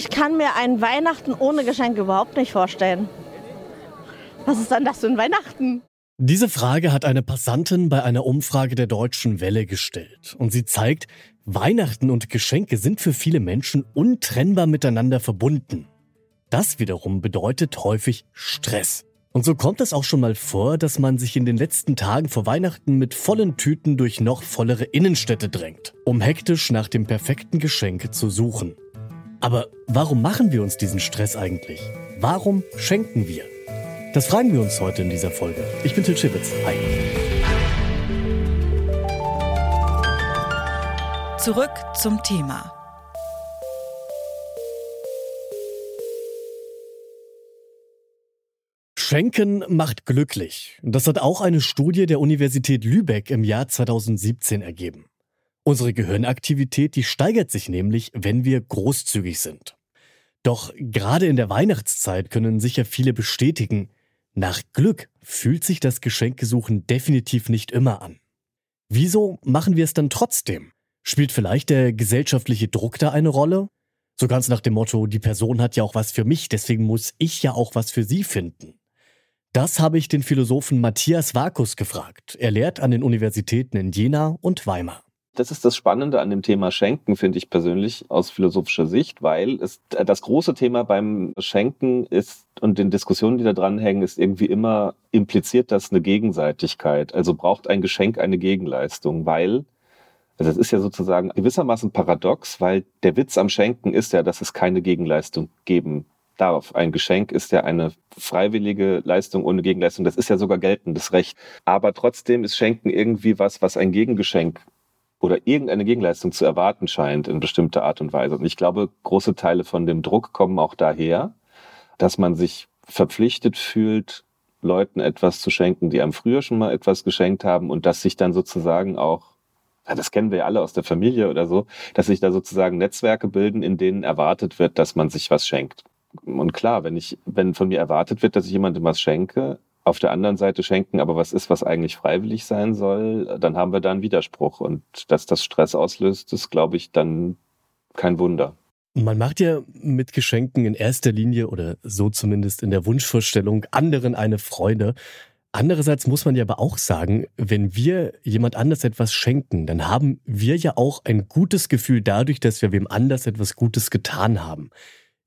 Ich kann mir ein Weihnachten ohne Geschenk überhaupt nicht vorstellen. Was ist dann das für ein Weihnachten? Diese Frage hat eine Passantin bei einer Umfrage der Deutschen Welle gestellt. Und sie zeigt, Weihnachten und Geschenke sind für viele Menschen untrennbar miteinander verbunden. Das wiederum bedeutet häufig Stress. Und so kommt es auch schon mal vor, dass man sich in den letzten Tagen vor Weihnachten mit vollen Tüten durch noch vollere Innenstädte drängt, um hektisch nach dem perfekten Geschenk zu suchen. Aber warum machen wir uns diesen Stress eigentlich? Warum schenken wir? Das fragen wir uns heute in dieser Folge. Ich bin Til Schibitz. Hi. Zurück zum Thema. Schenken macht glücklich. Das hat auch eine Studie der Universität Lübeck im Jahr 2017 ergeben. Unsere Gehirnaktivität, die steigert sich nämlich, wenn wir großzügig sind. Doch gerade in der Weihnachtszeit können sicher viele bestätigen, nach Glück fühlt sich das Geschenkesuchen definitiv nicht immer an. Wieso machen wir es dann trotzdem? Spielt vielleicht der gesellschaftliche Druck da eine Rolle? So ganz nach dem Motto, die Person hat ja auch was für mich, deswegen muss ich ja auch was für sie finden. Das habe ich den Philosophen Matthias Vakus gefragt. Er lehrt an den Universitäten in Jena und Weimar. Das ist das Spannende an dem Thema Schenken, finde ich persönlich aus philosophischer Sicht, weil es, das große Thema beim Schenken ist und den Diskussionen, die da dranhängen, ist irgendwie immer impliziert das eine Gegenseitigkeit. Also braucht ein Geschenk eine Gegenleistung, weil also es ist ja sozusagen gewissermaßen paradox, weil der Witz am Schenken ist ja, dass es keine Gegenleistung geben darf. Ein Geschenk ist ja eine freiwillige Leistung ohne Gegenleistung. Das ist ja sogar geltendes Recht. Aber trotzdem ist Schenken irgendwie was, was ein Gegengeschenk oder irgendeine Gegenleistung zu erwarten scheint in bestimmter Art und Weise. Und ich glaube, große Teile von dem Druck kommen auch daher, dass man sich verpflichtet fühlt, Leuten etwas zu schenken, die einem früher schon mal etwas geschenkt haben und dass sich dann sozusagen auch ja, das kennen wir ja alle aus der Familie oder so, dass sich da sozusagen Netzwerke bilden, in denen erwartet wird, dass man sich was schenkt und klar, wenn ich, wenn von mir erwartet wird, dass ich jemandem was schenke, auf der anderen Seite schenken aber was ist, was eigentlich freiwillig sein soll, dann haben wir da einen Widerspruch. Und dass das Stress auslöst, ist, glaube ich, dann kein Wunder. Man macht ja mit Geschenken in erster Linie oder so zumindest in der Wunschvorstellung anderen eine Freude. Andererseits muss man ja aber auch sagen, wenn wir jemand anders etwas schenken, dann haben wir ja auch ein gutes Gefühl dadurch, dass wir wem anders etwas Gutes getan haben.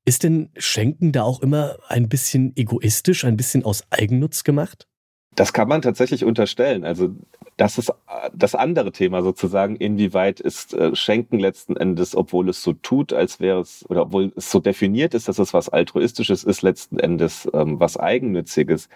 Ist denn Schenken da auch immer ein bisschen egoistisch, ein bisschen aus Eigennutz gemacht? Das kann man tatsächlich unterstellen. Also das ist das andere Thema sozusagen, inwieweit ist äh, Schenken letzten Endes, obwohl es so tut, als wäre es, oder obwohl es so definiert ist, dass es was Altruistisches ist, letzten Endes ähm, was Eigennütziges.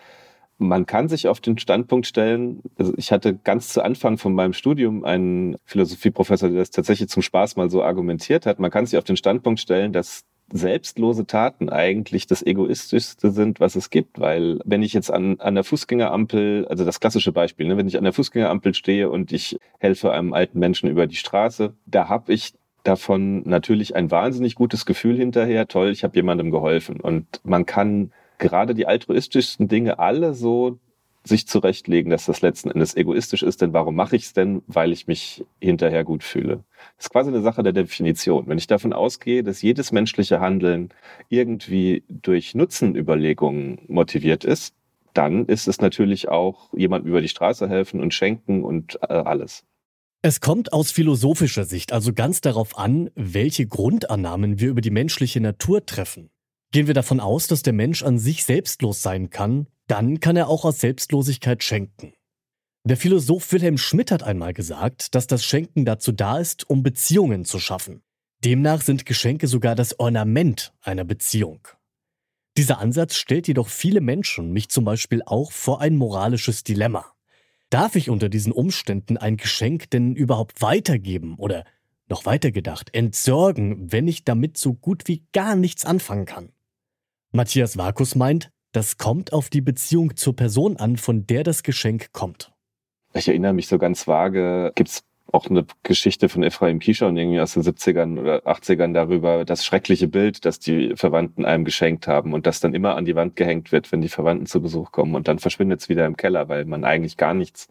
Man kann sich auf den Standpunkt stellen, also ich hatte ganz zu Anfang von meinem Studium einen Philosophieprofessor, der das tatsächlich zum Spaß mal so argumentiert hat. Man kann sich auf den Standpunkt stellen, dass selbstlose Taten eigentlich das egoistischste sind, was es gibt, weil wenn ich jetzt an, an der Fußgängerampel, also das klassische Beispiel, ne, wenn ich an der Fußgängerampel stehe und ich helfe einem alten Menschen über die Straße, da habe ich davon natürlich ein wahnsinnig gutes Gefühl hinterher. Toll, ich habe jemandem geholfen. Und man kann gerade die altruistischsten Dinge alle so sich zurechtlegen, dass das letzten Endes egoistisch ist. Denn warum mache ich es denn? Weil ich mich hinterher gut fühle. Das ist quasi eine Sache der Definition. Wenn ich davon ausgehe, dass jedes menschliche Handeln irgendwie durch Nutzenüberlegungen motiviert ist, dann ist es natürlich auch jemandem über die Straße helfen und schenken und äh, alles. Es kommt aus philosophischer Sicht also ganz darauf an, welche Grundannahmen wir über die menschliche Natur treffen. Gehen wir davon aus, dass der Mensch an sich selbstlos sein kann, dann kann er auch aus Selbstlosigkeit schenken. Der Philosoph Wilhelm Schmidt hat einmal gesagt, dass das Schenken dazu da ist, um Beziehungen zu schaffen. Demnach sind Geschenke sogar das Ornament einer Beziehung. Dieser Ansatz stellt jedoch viele Menschen, mich zum Beispiel auch, vor ein moralisches Dilemma. Darf ich unter diesen Umständen ein Geschenk denn überhaupt weitergeben oder noch weiter gedacht, entsorgen, wenn ich damit so gut wie gar nichts anfangen kann? Matthias Vakus meint, das kommt auf die Beziehung zur Person an, von der das Geschenk kommt. Ich erinnere mich so ganz vage, gibt es auch eine Geschichte von Ephraim Kishon irgendwie aus den 70ern oder 80ern darüber, das schreckliche Bild, das die Verwandten einem geschenkt haben und das dann immer an die Wand gehängt wird, wenn die Verwandten zu Besuch kommen und dann verschwindet es wieder im Keller, weil man eigentlich gar nichts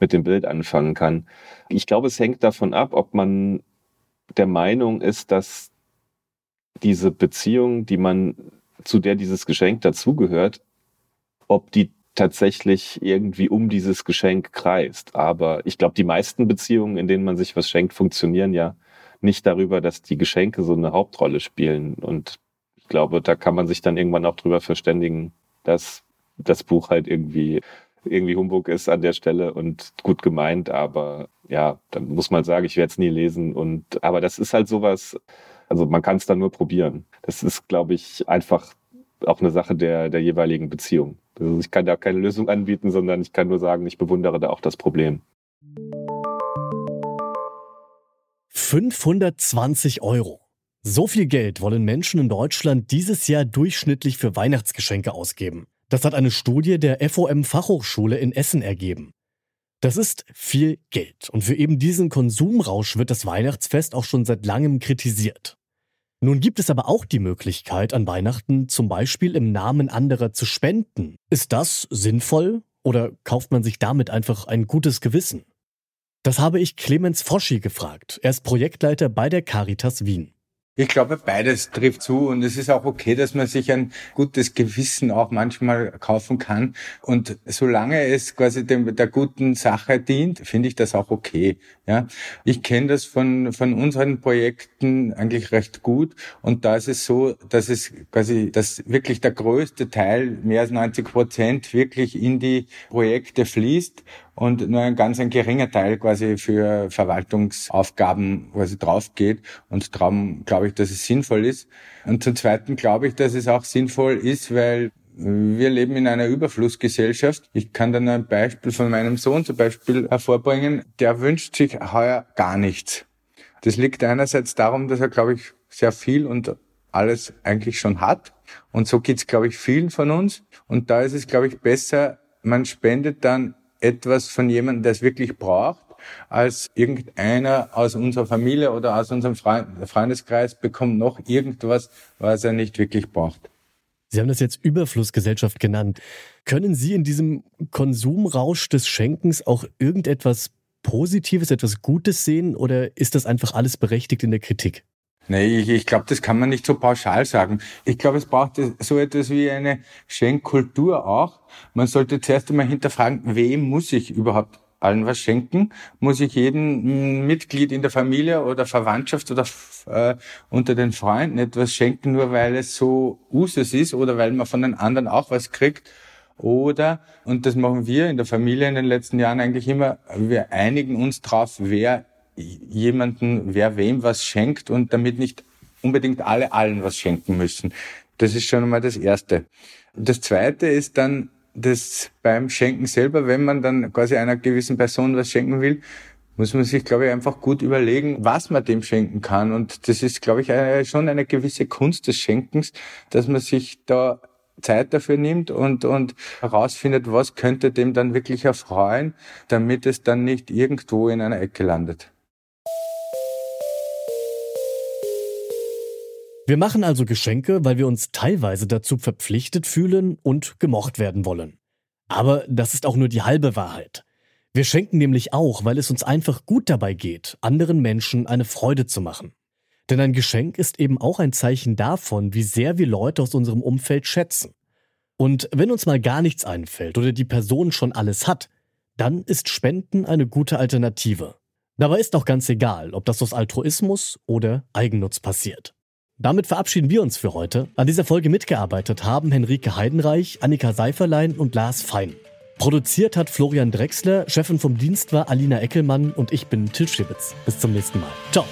mit dem Bild anfangen kann. Ich glaube, es hängt davon ab, ob man der Meinung ist, dass diese Beziehung, die man, zu der dieses Geschenk dazugehört, ob die tatsächlich irgendwie um dieses Geschenk kreist. Aber ich glaube, die meisten Beziehungen, in denen man sich was schenkt, funktionieren ja nicht darüber, dass die Geschenke so eine Hauptrolle spielen. Und ich glaube, da kann man sich dann irgendwann auch drüber verständigen, dass das Buch halt irgendwie irgendwie Humbug ist an der Stelle und gut gemeint, aber ja, dann muss man sagen, ich werde es nie lesen. Und aber das ist halt sowas, also man kann es dann nur probieren. Das ist, glaube ich, einfach auch eine Sache der, der jeweiligen Beziehung. Also ich kann da keine Lösung anbieten, sondern ich kann nur sagen, ich bewundere da auch das Problem. 520 Euro. So viel Geld wollen Menschen in Deutschland dieses Jahr durchschnittlich für Weihnachtsgeschenke ausgeben. Das hat eine Studie der FOM Fachhochschule in Essen ergeben. Das ist viel Geld und für eben diesen Konsumrausch wird das Weihnachtsfest auch schon seit langem kritisiert. Nun gibt es aber auch die Möglichkeit, an Weihnachten zum Beispiel im Namen anderer zu spenden. Ist das sinnvoll oder kauft man sich damit einfach ein gutes Gewissen? Das habe ich Clemens Foschi gefragt. Er ist Projektleiter bei der Caritas Wien. Ich glaube, beides trifft zu und es ist auch okay, dass man sich ein gutes Gewissen auch manchmal kaufen kann. Und solange es quasi dem, der guten Sache dient, finde ich das auch okay. Ja, ich kenne das von von unseren Projekten eigentlich recht gut und da ist es so, dass es quasi, dass wirklich der größte Teil, mehr als 90 Prozent, wirklich in die Projekte fließt und nur ein ganz ein geringer Teil quasi für Verwaltungsaufgaben quasi drauf geht. Und darum glaube ich, dass es sinnvoll ist. Und zum Zweiten glaube ich, dass es auch sinnvoll ist, weil wir leben in einer Überflussgesellschaft. Ich kann dann ein Beispiel von meinem Sohn zum Beispiel hervorbringen. Der wünscht sich heuer gar nichts. Das liegt einerseits darum, dass er, glaube ich, sehr viel und alles eigentlich schon hat. Und so geht's, glaube ich, vielen von uns. Und da ist es, glaube ich, besser, man spendet dann etwas von jemandem, der es wirklich braucht, als irgendeiner aus unserer Familie oder aus unserem Freundeskreis bekommt noch irgendwas, was er nicht wirklich braucht. Sie haben das jetzt Überflussgesellschaft genannt. Können Sie in diesem Konsumrausch des Schenkens auch irgendetwas Positives, etwas Gutes sehen oder ist das einfach alles berechtigt in der Kritik? Nee, ich, ich glaube, das kann man nicht so pauschal sagen. Ich glaube, es braucht so etwas wie eine Schenkkultur auch. Man sollte zuerst einmal hinterfragen, wem muss ich überhaupt allen was schenken? Muss ich jedem Mitglied in der Familie oder Verwandtschaft oder äh, unter den Freunden etwas schenken, nur weil es so Usus ist oder weil man von den anderen auch was kriegt? Oder, und das machen wir in der Familie in den letzten Jahren eigentlich immer, wir einigen uns drauf, wer jemanden, wer wem was schenkt und damit nicht unbedingt alle allen was schenken müssen. Das ist schon einmal das Erste. Das Zweite ist dann das beim Schenken selber, wenn man dann quasi einer gewissen Person was schenken will, muss man sich, glaube ich, einfach gut überlegen, was man dem schenken kann. Und das ist, glaube ich, schon eine gewisse Kunst des Schenkens, dass man sich da Zeit dafür nimmt und, und herausfindet, was könnte dem dann wirklich erfreuen, damit es dann nicht irgendwo in einer Ecke landet. Wir machen also Geschenke, weil wir uns teilweise dazu verpflichtet fühlen und gemocht werden wollen. Aber das ist auch nur die halbe Wahrheit. Wir schenken nämlich auch, weil es uns einfach gut dabei geht, anderen Menschen eine Freude zu machen. Denn ein Geschenk ist eben auch ein Zeichen davon, wie sehr wir Leute aus unserem Umfeld schätzen. Und wenn uns mal gar nichts einfällt oder die Person schon alles hat, dann ist Spenden eine gute Alternative. Dabei ist auch ganz egal, ob das aus Altruismus oder Eigennutz passiert. Damit verabschieden wir uns für heute. An dieser Folge mitgearbeitet haben Henrike Heidenreich, Annika Seiferlein und Lars Fein. Produziert hat Florian Drexler, Chefin vom Dienst war Alina Eckelmann und ich bin Til Schibitz. Bis zum nächsten Mal. Ciao.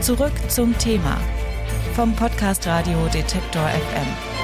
Zurück zum Thema vom Podcast Radio Detektor FM.